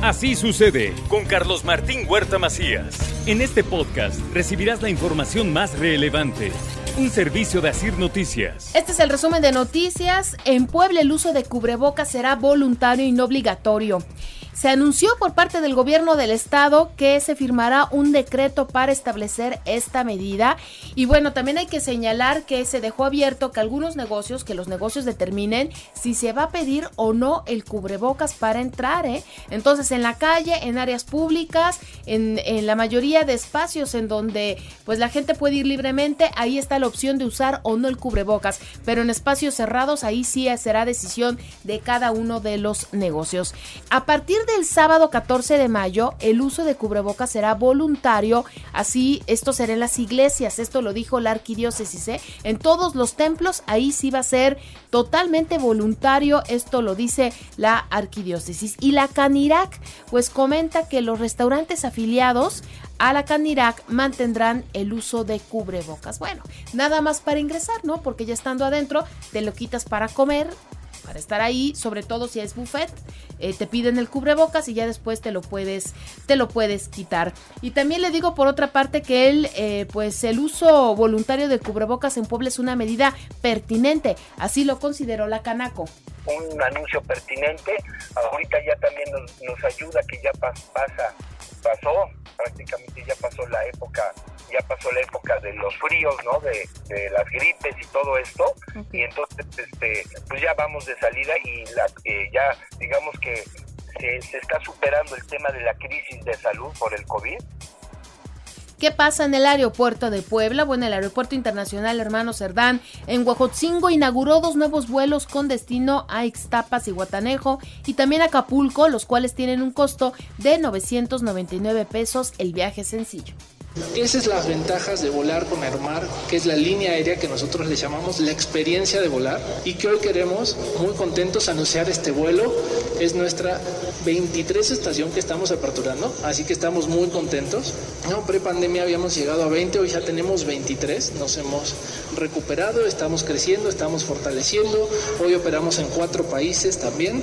Así sucede con Carlos Martín Huerta Macías. En este podcast recibirás la información más relevante. Un servicio de Asir Noticias. Este es el resumen de noticias. En Puebla el uso de cubrebocas será voluntario y no obligatorio. Se anunció por parte del gobierno del estado que se firmará un decreto para establecer esta medida. Y bueno, también hay que señalar que se dejó abierto que algunos negocios, que los negocios determinen si se va a pedir o no el cubrebocas para entrar. ¿eh? Entonces, en la calle, en áreas públicas, en, en la mayoría de espacios en donde pues la gente puede ir libremente, ahí está la opción de usar o no el cubrebocas. Pero en espacios cerrados, ahí sí será decisión de cada uno de los negocios. A partir del sábado 14 de mayo, el uso de cubrebocas será voluntario, así esto será en las iglesias, esto lo dijo la arquidiócesis, ¿eh? en todos los templos, ahí sí va a ser totalmente voluntario, esto lo dice la arquidiócesis. Y la Canirac, pues comenta que los restaurantes afiliados a la Canirac mantendrán el uso de cubrebocas. Bueno, nada más para ingresar, ¿no? Porque ya estando adentro, te lo quitas para comer, para estar ahí, sobre todo si es buffet, eh, te piden el cubrebocas y ya después te lo puedes, te lo puedes quitar. Y también le digo por otra parte que el, eh, pues el uso voluntario de cubrebocas en Puebla es una medida pertinente, así lo consideró la Canaco. Un anuncio pertinente, ahorita ya también nos, ayuda que ya pasa, pasó, prácticamente ya pasó la época ya pasó la época de los fríos, ¿no? De, las gripes y todo esto. Y entonces, este, pues ya vamos de salida y la, eh, ya digamos que se, se está superando el tema de la crisis de salud por el COVID. ¿Qué pasa en el aeropuerto de Puebla? Bueno, el aeropuerto internacional Hermano Cerdán en Huajotzingo inauguró dos nuevos vuelos con destino a Ixtapas y Guatanejo y también Acapulco, los cuales tienen un costo de 999 pesos el viaje sencillo. Esas son las ventajas de volar con Aeromar, que es la línea aérea que nosotros le llamamos la experiencia de volar y que hoy queremos, muy contentos, anunciar este vuelo. Es nuestra 23 estación que estamos aperturando, así que estamos muy contentos. No, pre-pandemia habíamos llegado a 20, hoy ya tenemos 23, nos hemos recuperado, estamos creciendo, estamos fortaleciendo. Hoy operamos en cuatro países también.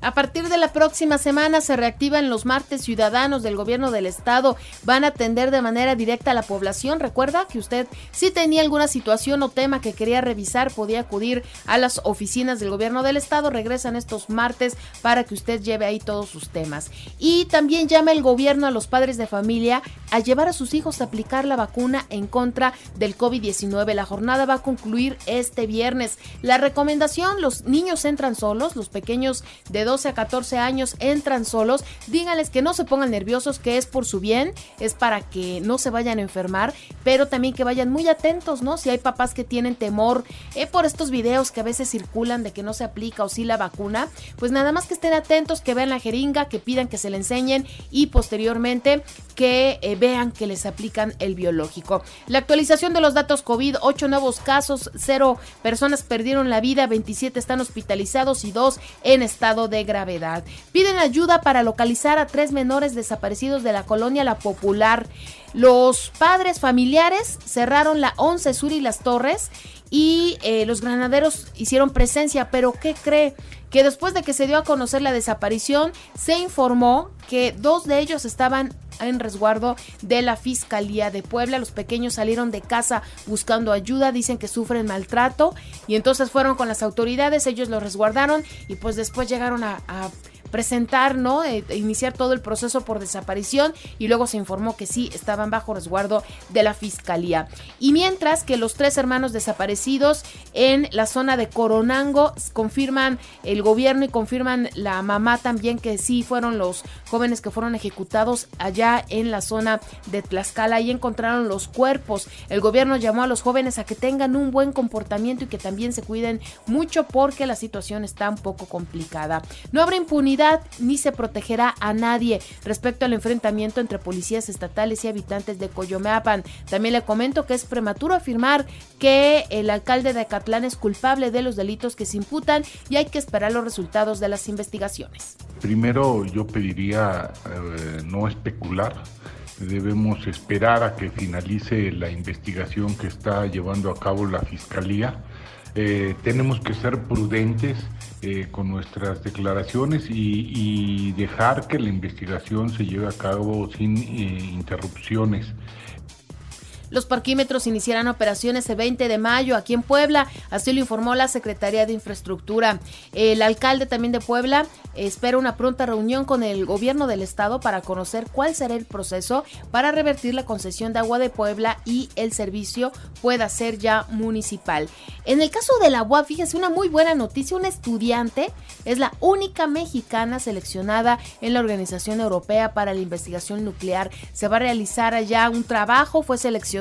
A partir de la próxima semana se reactivan los martes ciudadanos del gobierno del estado. Van a atender de manera directa a la población. Recuerda que usted si tenía alguna situación o tema que quería revisar podía acudir a las oficinas del gobierno del estado. Regresan estos martes para que usted lleve ahí todos sus temas. Y también llama el gobierno a los padres de familia a llevar a sus hijos a aplicar la vacuna en contra del COVID-19. La jornada va a concluir este viernes. La recomendación, los niños entran solos, los pequeños de 12 a 14 años entran solos, díganles que no se pongan nerviosos, que es por su bien, es para que no se vayan a enfermar, pero también que vayan muy atentos, ¿no? Si hay papás que tienen temor eh, por estos videos que a veces circulan de que no se aplica o sí la vacuna, pues nada más que estén atentos, que vean la jeringa, que pidan que se le enseñen y posteriormente que eh, vean que les aplican el biológico. La actualización de los datos COVID, 8 nuevos casos, 0 personas perdieron la vida, 27 están hospitalizados y 2 en estado de gravedad. Piden ayuda para localizar a tres menores desaparecidos de la colonia La Popular. Los padres familiares cerraron la 11 Sur y las Torres y eh, los granaderos hicieron presencia, pero ¿qué cree? Que después de que se dio a conocer la desaparición, se informó que dos de ellos estaban en resguardo de la Fiscalía de Puebla. Los pequeños salieron de casa buscando ayuda, dicen que sufren maltrato y entonces fueron con las autoridades, ellos los resguardaron y pues después llegaron a, a presentar, ¿no? E, e iniciar todo el proceso por desaparición y luego se informó que sí estaban bajo resguardo de la fiscalía. Y mientras que los tres hermanos desaparecidos en la zona de Coronango confirman el gobierno y confirman la mamá también que sí fueron los jóvenes que fueron ejecutados allá en la zona de Tlaxcala y encontraron los cuerpos. El gobierno llamó a los jóvenes a que tengan un buen comportamiento y que también se cuiden mucho porque la situación está un poco complicada. No habrá impunidad ni se protegerá a nadie respecto al enfrentamiento entre policías estatales y habitantes de Coyomeapan. También le comento que es prematuro afirmar que el alcalde de Acatlán es culpable de los delitos que se imputan y hay que esperar los resultados de las investigaciones. Primero yo pediría eh, no especular debemos esperar a que finalice la investigación que está llevando a cabo la Fiscalía eh, tenemos que ser prudentes eh, con nuestras declaraciones y, dejar que la investigación se lleve a cabo sin interrupciones. Los parquímetros iniciarán operaciones el 20 de mayo aquí en Puebla, así lo informó la Secretaría de Infraestructura. El alcalde también de Puebla espera una pronta reunión con el gobierno del estado para conocer cuál será el proceso para revertir la concesión de agua de Puebla y el servicio pueda ser ya municipal. En el caso de la UAP, fíjese una muy buena noticia, una estudiante es la única mexicana seleccionada en la Organización Europea para la Investigación Nuclear. Se va a realizar allá un trabajo, fue seleccionada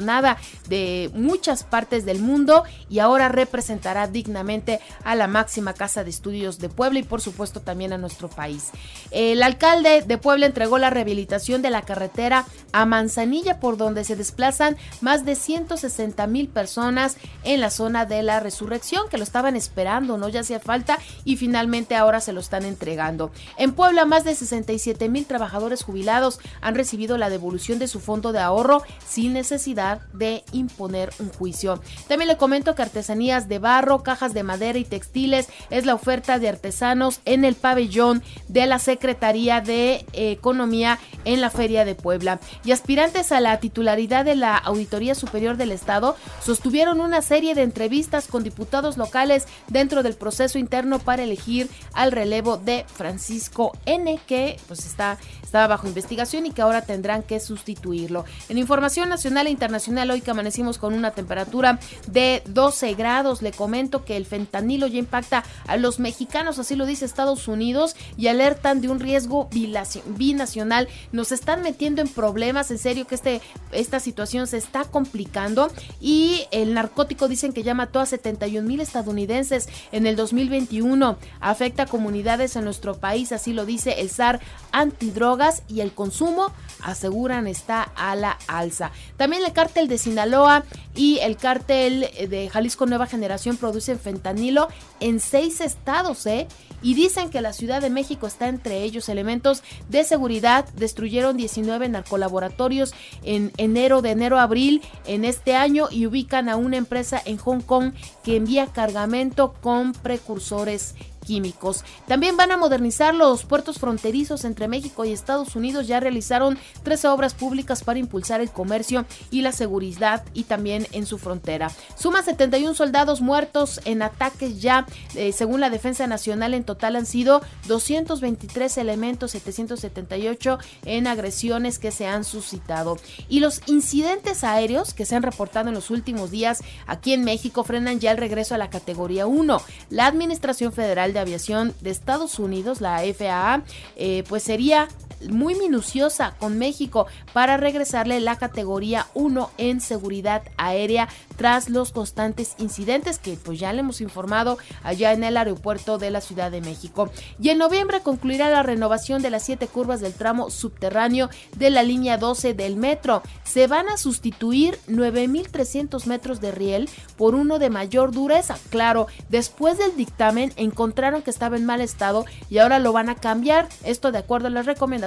de muchas partes del mundo y ahora representará dignamente a la máxima casa de estudios de Puebla y por supuesto también a nuestro país. El alcalde de Puebla entregó la rehabilitación de la carretera a Manzanilla por donde se desplazan más de 160 mil personas en la zona de la resurrección que lo estaban esperando, no ya hacía falta y finalmente ahora se lo están entregando. En Puebla más de 67 mil trabajadores jubilados han recibido la devolución de su fondo de ahorro sin necesidad de imponer un juicio. También le comento que artesanías de barro, cajas de madera y textiles es la oferta de artesanos en el pabellón de la Secretaría de Economía en la Feria de Puebla. Y aspirantes a la titularidad de la Auditoría Superior del Estado sostuvieron una serie de entrevistas con diputados locales dentro del proceso interno para elegir al relevo de Francisco N, que pues está, estaba bajo investigación y que ahora tendrán que sustituirlo. En información nacional e internacional, Nacional hoy que amanecimos con una temperatura de 12 grados. Le comento que el fentanilo ya impacta a los mexicanos, así lo dice Estados Unidos, y alertan de un riesgo binacional. Nos están metiendo en problemas, en serio que este, esta situación se está complicando y el narcótico dicen que ya mató a 71 mil estadounidenses en el 2021. Afecta a comunidades en nuestro país, así lo dice el SAR antidrogas y el consumo aseguran está a la alza. También el cártel de Sinaloa y el cártel de Jalisco Nueva Generación producen fentanilo en seis estados, ¿eh? Y dicen que la Ciudad de México está entre ellos. Elementos de seguridad destruyeron 19 narcolaboratorios en enero, de enero a abril en este año y ubican a una empresa en Hong Kong que envía cargamento con precursores químicos. También van a modernizar los puertos fronterizos entre México y Estados Unidos. Ya realizaron tres obras públicas para impulsar el comercio y la seguridad y también en su frontera. Suma 71 soldados muertos en ataques ya, eh, según la Defensa Nacional, en total han sido 223 elementos, 778 en agresiones que se han suscitado. Y los incidentes aéreos que se han reportado en los últimos días aquí en México frenan ya el regreso a la categoría 1. La Administración Federal de Aviación de Estados Unidos, la FAA, eh, pues sería muy minuciosa con México para regresarle la categoría 1 en seguridad aérea tras los constantes incidentes que pues ya le hemos informado allá en el aeropuerto de la Ciudad de México. Y en noviembre concluirá la renovación de las siete curvas del tramo subterráneo de la línea 12 del metro. Se van a sustituir 9.300 metros de riel por uno de mayor dureza. Claro, después del dictamen encontraron que estaba en mal estado y ahora lo van a cambiar. Esto de acuerdo a las recomendaciones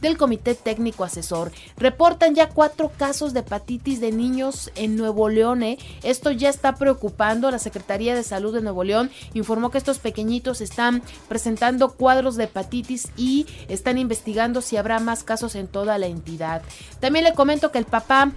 del Comité Técnico Asesor. Reportan ya cuatro casos de hepatitis de niños en Nuevo León esto ya está preocupando. La Secretaría de Salud de Nuevo León informó que estos pequeñitos están presentando cuadros de hepatitis y están investigando si habrá más casos en toda la entidad. También le comento que el papá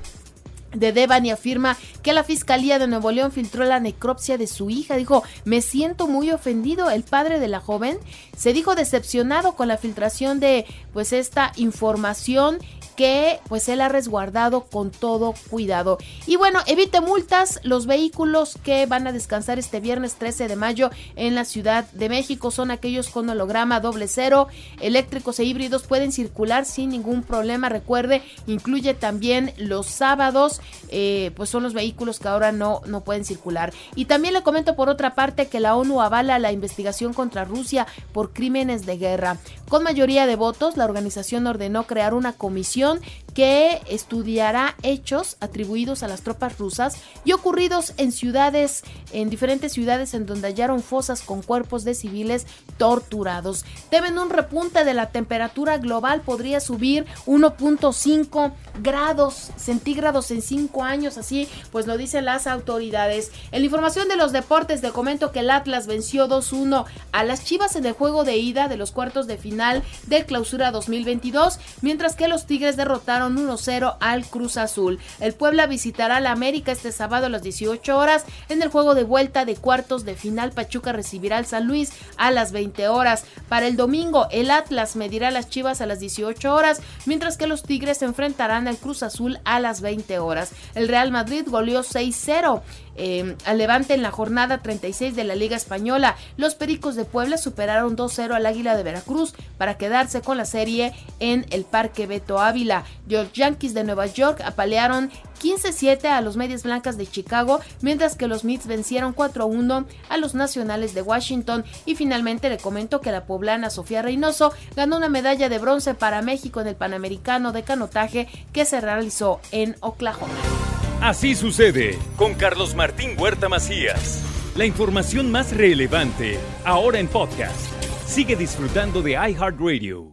de Devani afirma que la Fiscalía de Nuevo León filtró la necropsia de su hija. Dijo, me siento muy ofendido. El padre de la joven se dijo decepcionado con la filtración de pues esta información que pues él ha resguardado con todo cuidado. Y bueno, evite multas, los vehículos que van a descansar este viernes 13 de mayo en la Ciudad de México son aquellos con holograma doble cero, eléctricos e híbridos pueden circular sin ningún problema. Recuerde, incluye también los sábados, eh, pues son los vehículos que ahora no, no pueden circular. Y también le comento por otra parte que la ONU avala la investigación contra Rusia por crímenes de guerra. Con mayoría de votos, la organización ordenó crear una comisión que estudiará hechos atribuidos a las tropas rusas y ocurridos en ciudades, en diferentes ciudades en donde hallaron fosas con cuerpos de civiles torturados. Temen un repunte de la temperatura global, podría subir 1.5 grados centígrados en 5 años, así pues lo dicen las autoridades. En la información de los deportes, te comento que el Atlas venció 2-1 a las Chivas en el juego de ida de los cuartos de final del Clausura 2022, mientras que los Tigres derrotaron 1-0 al Cruz Azul. El Puebla visitará la América este sábado a las 18 horas en el juego de vuelta de cuartos de final. Pachuca recibirá al San Luis a las 20 horas. Para el domingo, el Atlas medirá a las Chivas a las 18 horas, mientras que los Tigres se enfrentarán al Cruz Azul a las 20 horas. El Real Madrid goleó 6-0 eh, al Levante en la jornada 36 de la Liga Española. Los Pericos de Puebla superaron 2-0 al Águila de Veracruz para quedarse con la serie en el Parque Beto Ávila. Los Yankees de Nueva York apalearon 15-7 a los Medias Blancas de Chicago, mientras que los Mets vencieron 4-1 a los Nacionales de Washington. Y finalmente le comento que la poblana Sofía Reynoso ganó una medalla de bronce para México en el Panamericano de Canotaje que se realizó en Oklahoma. Así sucede con Carlos Martín Huerta Macías. La información más relevante ahora en podcast. Sigue disfrutando de iHeartRadio.